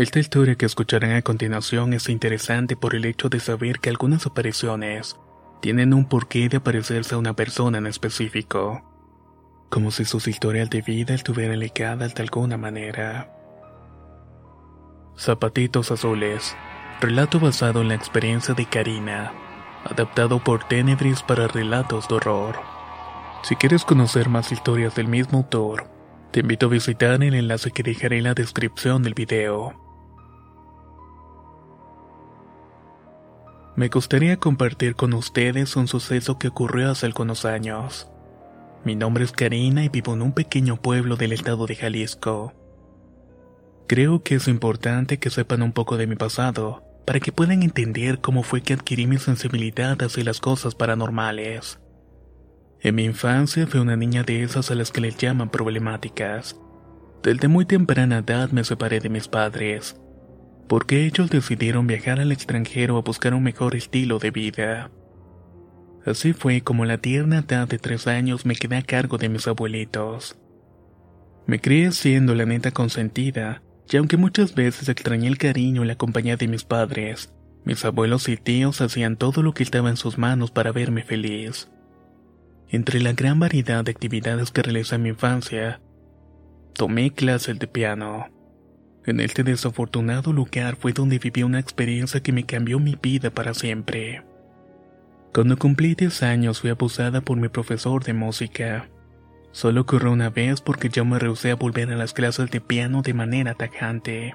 Esta historia que escucharán a continuación es interesante por el hecho de saber que algunas apariciones tienen un porqué de aparecerse a una persona en específico, como si sus historias de vida estuvieran ligadas de alguna manera. Zapatitos Azules, relato basado en la experiencia de Karina, adaptado por Tenebris para relatos de horror. Si quieres conocer más historias del mismo autor, te invito a visitar el enlace que dejaré en la descripción del video. Me gustaría compartir con ustedes un suceso que ocurrió hace algunos años. Mi nombre es Karina y vivo en un pequeño pueblo del estado de Jalisco. Creo que es importante que sepan un poco de mi pasado, para que puedan entender cómo fue que adquirí mi sensibilidad hacia las cosas paranormales. En mi infancia fui una niña de esas a las que les llaman problemáticas. Desde muy temprana edad me separé de mis padres porque ellos decidieron viajar al extranjero a buscar un mejor estilo de vida. Así fue como la tierna edad de tres años me quedé a cargo de mis abuelitos. Me crié siendo la neta consentida, y aunque muchas veces extrañé el cariño y la compañía de mis padres, mis abuelos y tíos hacían todo lo que estaba en sus manos para verme feliz. Entre la gran variedad de actividades que realicé en mi infancia, tomé clases de piano. En este desafortunado lugar fue donde viví una experiencia que me cambió mi vida para siempre. Cuando cumplí 10 años fui abusada por mi profesor de música. Solo ocurrió una vez porque yo me rehusé a volver a las clases de piano de manera tajante.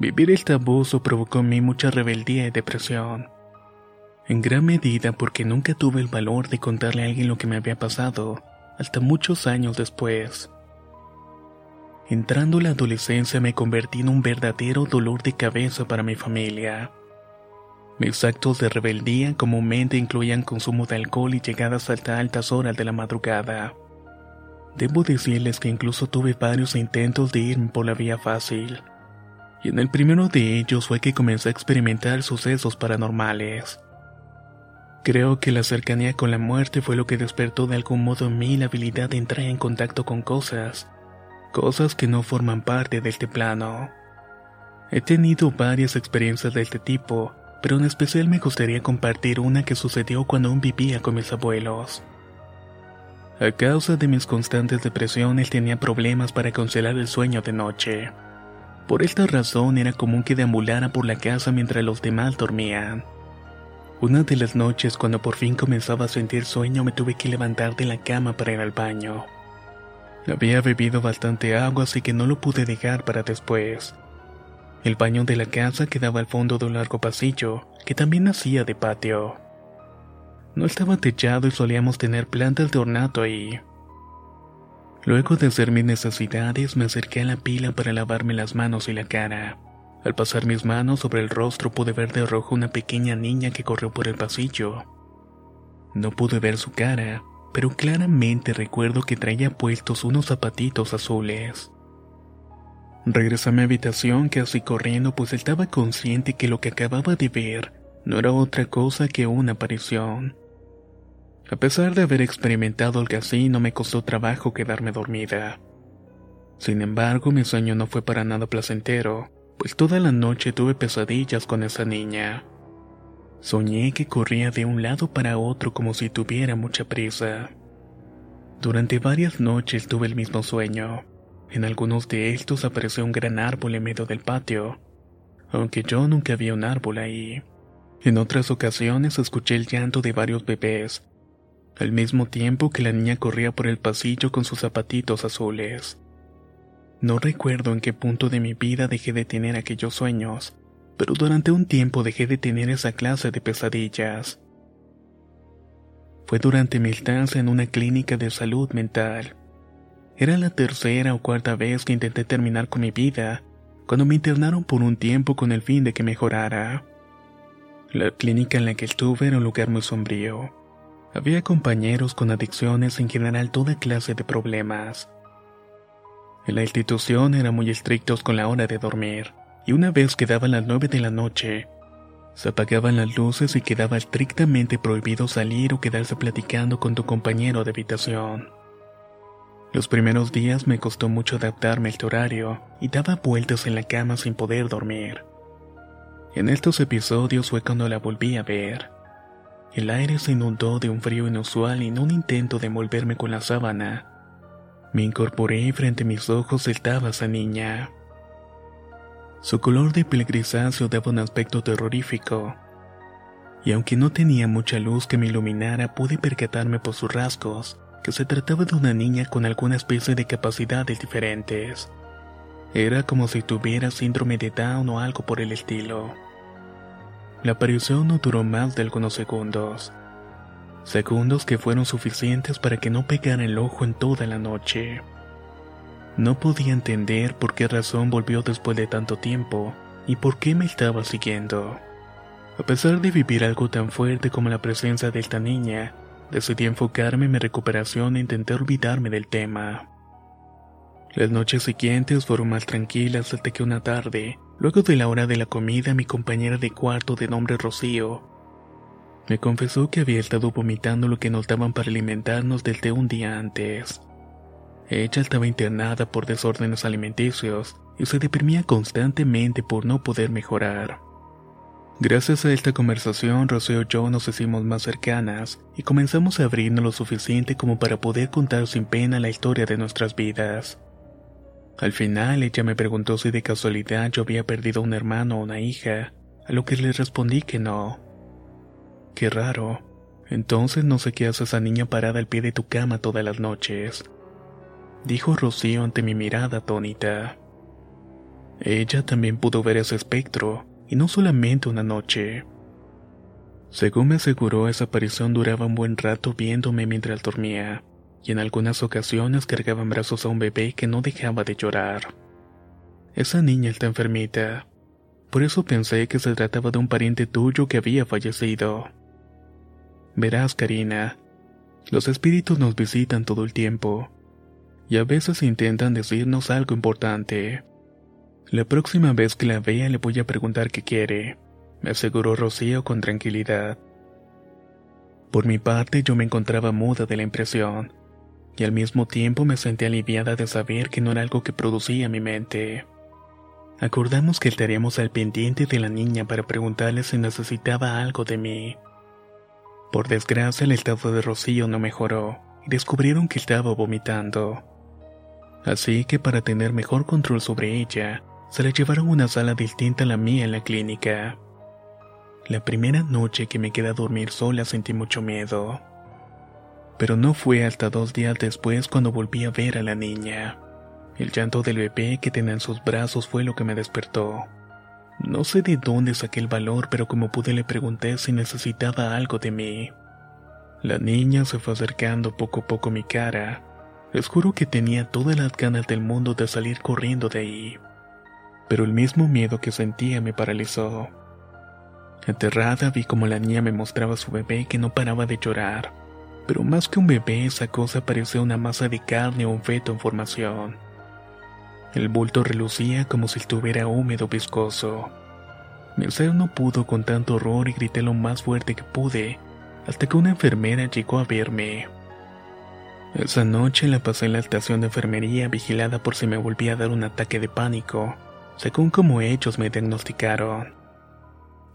Vivir este abuso provocó en mí mucha rebeldía y depresión. En gran medida porque nunca tuve el valor de contarle a alguien lo que me había pasado, hasta muchos años después. Entrando la adolescencia me convertí en un verdadero dolor de cabeza para mi familia. Mis actos de rebeldía comúnmente incluían consumo de alcohol y llegadas hasta altas horas de la madrugada. Debo decirles que incluso tuve varios intentos de irme por la vía fácil. Y en el primero de ellos fue que comencé a experimentar sucesos paranormales. Creo que la cercanía con la muerte fue lo que despertó de algún modo en mí la habilidad de entrar en contacto con cosas cosas que no forman parte de este plano. He tenido varias experiencias de este tipo, pero en especial me gustaría compartir una que sucedió cuando aún vivía con mis abuelos. A causa de mis constantes depresiones tenía problemas para conciliar el sueño de noche. Por esta razón era común que deambulara por la casa mientras los demás dormían. Una de las noches cuando por fin comenzaba a sentir sueño me tuve que levantar de la cama para ir al baño. Había bebido bastante agua así que no lo pude dejar para después. El baño de la casa quedaba al fondo de un largo pasillo, que también hacía de patio. No estaba techado y solíamos tener plantas de ornato ahí. Luego de hacer mis necesidades me acerqué a la pila para lavarme las manos y la cara. Al pasar mis manos sobre el rostro pude ver de rojo una pequeña niña que corrió por el pasillo. No pude ver su cara, pero claramente recuerdo que traía puestos unos zapatitos azules. Regresé a mi habitación casi corriendo pues estaba consciente que lo que acababa de ver no era otra cosa que una aparición. A pesar de haber experimentado algo así, no me costó trabajo quedarme dormida. Sin embargo, mi sueño no fue para nada placentero, pues toda la noche tuve pesadillas con esa niña. Soñé que corría de un lado para otro como si tuviera mucha prisa. Durante varias noches tuve el mismo sueño. En algunos de estos apareció un gran árbol en medio del patio, aunque yo nunca vi un árbol ahí. En otras ocasiones escuché el llanto de varios bebés, al mismo tiempo que la niña corría por el pasillo con sus zapatitos azules. No recuerdo en qué punto de mi vida dejé de tener aquellos sueños, pero durante un tiempo dejé de tener esa clase de pesadillas. fue durante mi estancia en una clínica de salud mental. Era la tercera o cuarta vez que intenté terminar con mi vida, cuando me internaron por un tiempo con el fin de que mejorara. La clínica en la que estuve era un lugar muy sombrío. Había compañeros con adicciones en general toda clase de problemas. En la institución eran muy estrictos con la hora de dormir, y una vez que daban las nueve de la noche, se apagaban las luces y quedaba estrictamente prohibido salir o quedarse platicando con tu compañero de habitación. Los primeros días me costó mucho adaptarme a este horario y daba vueltas en la cama sin poder dormir. En estos episodios fue cuando la volví a ver. El aire se inundó de un frío inusual y en un intento de envolverme con la sábana, me incorporé y frente a mis ojos estaba esa niña. Su color de piel grisáceo daba un aspecto terrorífico, y aunque no tenía mucha luz que me iluminara, pude percatarme por sus rasgos que se trataba de una niña con alguna especie de capacidades diferentes. Era como si tuviera síndrome de Down o algo por el estilo. La aparición no duró más de algunos segundos. Segundos que fueron suficientes para que no pegara el ojo en toda la noche. No podía entender por qué razón volvió después de tanto tiempo y por qué me estaba siguiendo. A pesar de vivir algo tan fuerte como la presencia de esta niña, decidí enfocarme en mi recuperación e intenté olvidarme del tema. Las noches siguientes fueron más tranquilas hasta que una tarde, luego de la hora de la comida, mi compañera de cuarto de nombre Rocío me confesó que había estado vomitando lo que nos daban para alimentarnos desde un día antes. Ella estaba internada por desórdenes alimenticios y se deprimía constantemente por no poder mejorar. Gracias a esta conversación, Rocío y yo nos hicimos más cercanas y comenzamos a abrirnos lo suficiente como para poder contar sin pena la historia de nuestras vidas. Al final, ella me preguntó si de casualidad yo había perdido un hermano o una hija, a lo que le respondí que no. Qué raro. Entonces no sé qué hace esa niña parada al pie de tu cama todas las noches dijo Rocío ante mi mirada atónita. Ella también pudo ver ese espectro, y no solamente una noche. Según me aseguró, esa aparición duraba un buen rato viéndome mientras dormía, y en algunas ocasiones cargaba en brazos a un bebé que no dejaba de llorar. Esa niña está enfermita, por eso pensé que se trataba de un pariente tuyo que había fallecido. Verás, Karina, los espíritus nos visitan todo el tiempo, y a veces intentan decirnos algo importante. La próxima vez que la vea le voy a preguntar qué quiere, me aseguró Rocío con tranquilidad. Por mi parte yo me encontraba muda de la impresión, y al mismo tiempo me sentí aliviada de saber que no era algo que producía mi mente. Acordamos que estaríamos al pendiente de la niña para preguntarle si necesitaba algo de mí. Por desgracia el estado de Rocío no mejoró, y descubrieron que estaba vomitando. Así que para tener mejor control sobre ella, se la llevaron a una sala distinta a la mía en la clínica. La primera noche que me quedé a dormir sola sentí mucho miedo. Pero no fue hasta dos días después cuando volví a ver a la niña. El llanto del bebé que tenía en sus brazos fue lo que me despertó. No sé de dónde saqué el valor, pero como pude le pregunté si necesitaba algo de mí. La niña se fue acercando poco a poco a mi cara, les juro que tenía todas las ganas del mundo de salir corriendo de ahí. Pero el mismo miedo que sentía me paralizó. Aterrada vi como la niña me mostraba su bebé que no paraba de llorar. Pero más que un bebé, esa cosa parecía una masa de carne o un feto en formación. El bulto relucía como si estuviera húmedo viscoso. Mi ser no pudo con tanto horror y grité lo más fuerte que pude, hasta que una enfermera llegó a verme. Esa noche la pasé en la estación de enfermería vigilada por si me volvía a dar un ataque de pánico, según como ellos me diagnosticaron.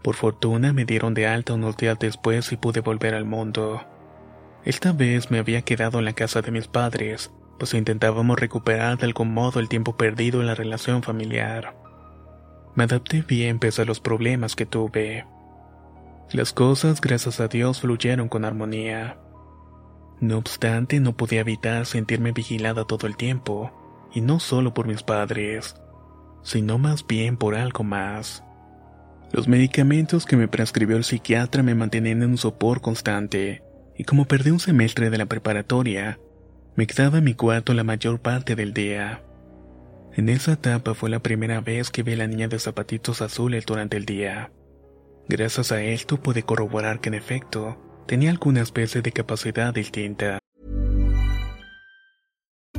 Por fortuna me dieron de alta unos días después y pude volver al mundo. Esta vez me había quedado en la casa de mis padres, pues intentábamos recuperar de algún modo el tiempo perdido en la relación familiar. Me adapté bien pese a los problemas que tuve. Las cosas, gracias a Dios, fluyeron con armonía. No obstante, no podía evitar sentirme vigilada todo el tiempo, y no solo por mis padres, sino más bien por algo más. Los medicamentos que me prescribió el psiquiatra me mantenían en un sopor constante, y como perdí un semestre de la preparatoria, me quedaba en mi cuarto la mayor parte del día. En esa etapa fue la primera vez que vi a la niña de zapatitos azules durante el día. Gracias a esto pude corroborar que en efecto tenía alguna especie de capacidad distinta.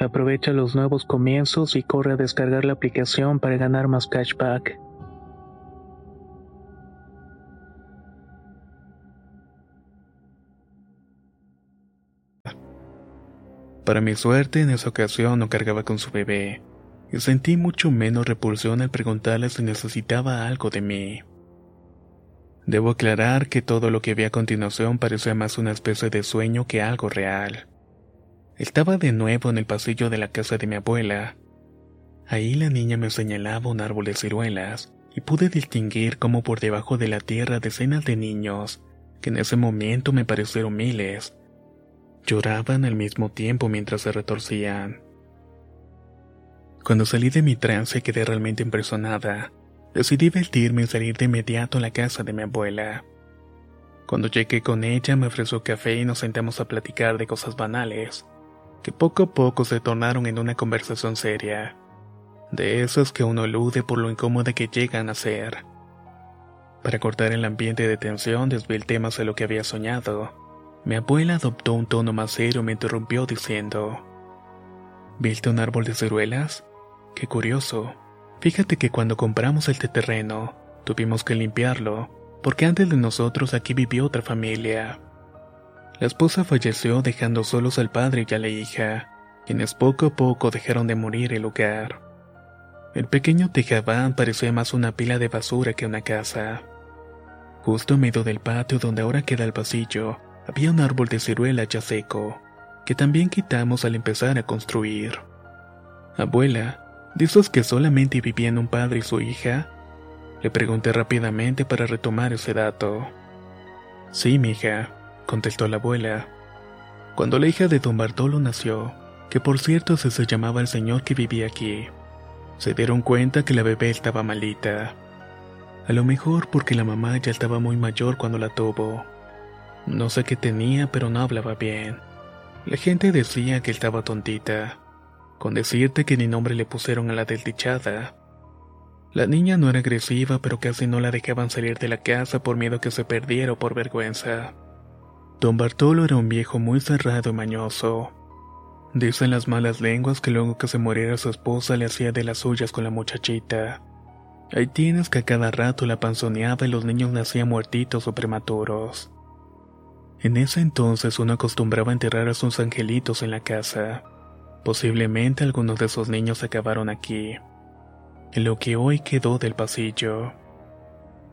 Aprovecha los nuevos comienzos y corre a descargar la aplicación para ganar más cashback. Para mi suerte, en esa ocasión no cargaba con su bebé, y sentí mucho menos repulsión al preguntarle si necesitaba algo de mí. Debo aclarar que todo lo que vi a continuación parecía más una especie de sueño que algo real. Estaba de nuevo en el pasillo de la casa de mi abuela. Ahí la niña me señalaba un árbol de ciruelas y pude distinguir cómo por debajo de la tierra decenas de niños, que en ese momento me parecieron miles, lloraban al mismo tiempo mientras se retorcían. Cuando salí de mi trance quedé realmente impresionada. Decidí vestirme y salir de inmediato a la casa de mi abuela. Cuando llegué con ella me ofreció café y nos sentamos a platicar de cosas banales, poco a poco se tornaron en una conversación seria, de esas que uno elude por lo incómoda que llegan a ser. Para cortar el ambiente de tensión desvié el tema hacia lo que había soñado. Mi abuela adoptó un tono más serio y me interrumpió diciendo, ¿Viste un árbol de ciruelas? Qué curioso. Fíjate que cuando compramos este terreno, tuvimos que limpiarlo, porque antes de nosotros aquí vivió otra familia. La esposa falleció dejando solos al padre y a la hija, quienes poco a poco dejaron de morir el lugar. El pequeño tejabán parecía más una pila de basura que una casa. Justo en medio del patio donde ahora queda el pasillo, había un árbol de ciruela ya seco, que también quitamos al empezar a construir. Abuela, ¿dices que solamente vivían un padre y su hija? Le pregunté rápidamente para retomar ese dato. Sí, mija, contestó la abuela. Cuando la hija de don Bartolo nació, que por cierto se, se llamaba el señor que vivía aquí, se dieron cuenta que la bebé estaba malita. A lo mejor porque la mamá ya estaba muy mayor cuando la tuvo. No sé qué tenía, pero no hablaba bien. La gente decía que estaba tontita, con decirte que ni nombre le pusieron a la desdichada. La niña no era agresiva, pero casi no la dejaban salir de la casa por miedo que se perdiera o por vergüenza. Don Bartolo era un viejo muy cerrado y mañoso. Dicen las malas lenguas que luego que se muriera su esposa le hacía de las suyas con la muchachita. Ahí tienes que a cada rato la panzoneaba y los niños nacían muertitos o prematuros. En ese entonces uno acostumbraba a enterrar a sus angelitos en la casa. Posiblemente algunos de esos niños acabaron aquí, en lo que hoy quedó del pasillo.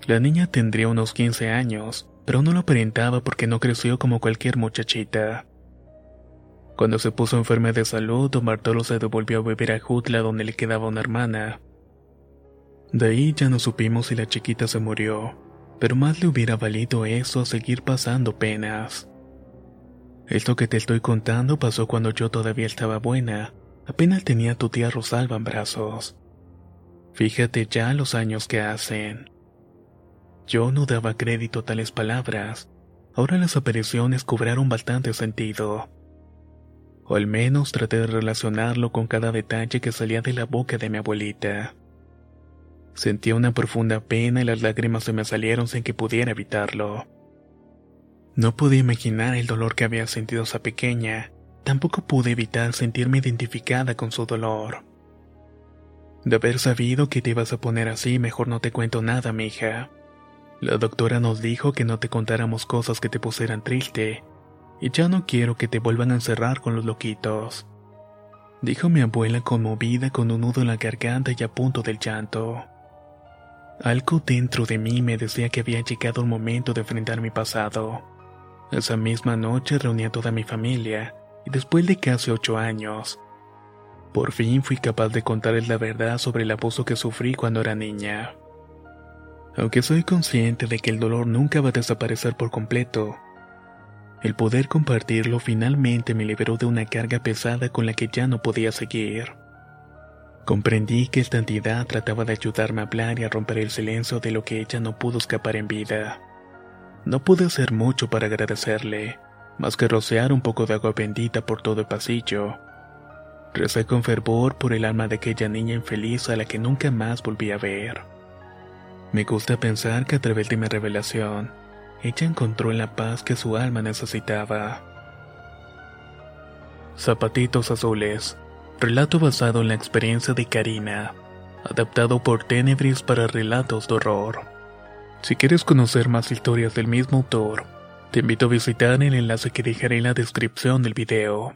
La niña tendría unos 15 años, pero no lo aparentaba porque no creció como cualquier muchachita. Cuando se puso enferma de salud, don Bartolo se devolvió a vivir a Jutla donde le quedaba una hermana. De ahí ya no supimos si la chiquita se murió, pero más le hubiera valido eso a seguir pasando penas. Esto que te estoy contando pasó cuando yo todavía estaba buena, apenas tenía tu tía Rosalba en brazos. Fíjate ya los años que hacen. Yo no daba crédito a tales palabras, ahora las apariciones cobraron bastante sentido. O al menos traté de relacionarlo con cada detalle que salía de la boca de mi abuelita. Sentía una profunda pena y las lágrimas se me salieron sin que pudiera evitarlo. No pude imaginar el dolor que había sentido esa pequeña, tampoco pude evitar sentirme identificada con su dolor. De haber sabido que te ibas a poner así, mejor no te cuento nada, mija. La doctora nos dijo que no te contáramos cosas que te pusieran triste, y ya no quiero que te vuelvan a encerrar con los loquitos. Dijo mi abuela conmovida con un nudo en la garganta y a punto del llanto. Algo dentro de mí me decía que había llegado el momento de enfrentar mi pasado. Esa misma noche reuní a toda mi familia, y después de casi ocho años, por fin fui capaz de contarles la verdad sobre el abuso que sufrí cuando era niña. Aunque soy consciente de que el dolor nunca va a desaparecer por completo, el poder compartirlo finalmente me liberó de una carga pesada con la que ya no podía seguir. Comprendí que esta entidad trataba de ayudarme a hablar y a romper el silencio de lo que ella no pudo escapar en vida. No pude hacer mucho para agradecerle, más que rociar un poco de agua bendita por todo el pasillo. Recé con fervor por el alma de aquella niña infeliz a la que nunca más volví a ver. Me gusta pensar que a través de mi revelación, ella encontró la paz que su alma necesitaba. Zapatitos Azules Relato basado en la experiencia de Karina, adaptado por Tenebris para relatos de horror. Si quieres conocer más historias del mismo autor, te invito a visitar el enlace que dejaré en la descripción del video.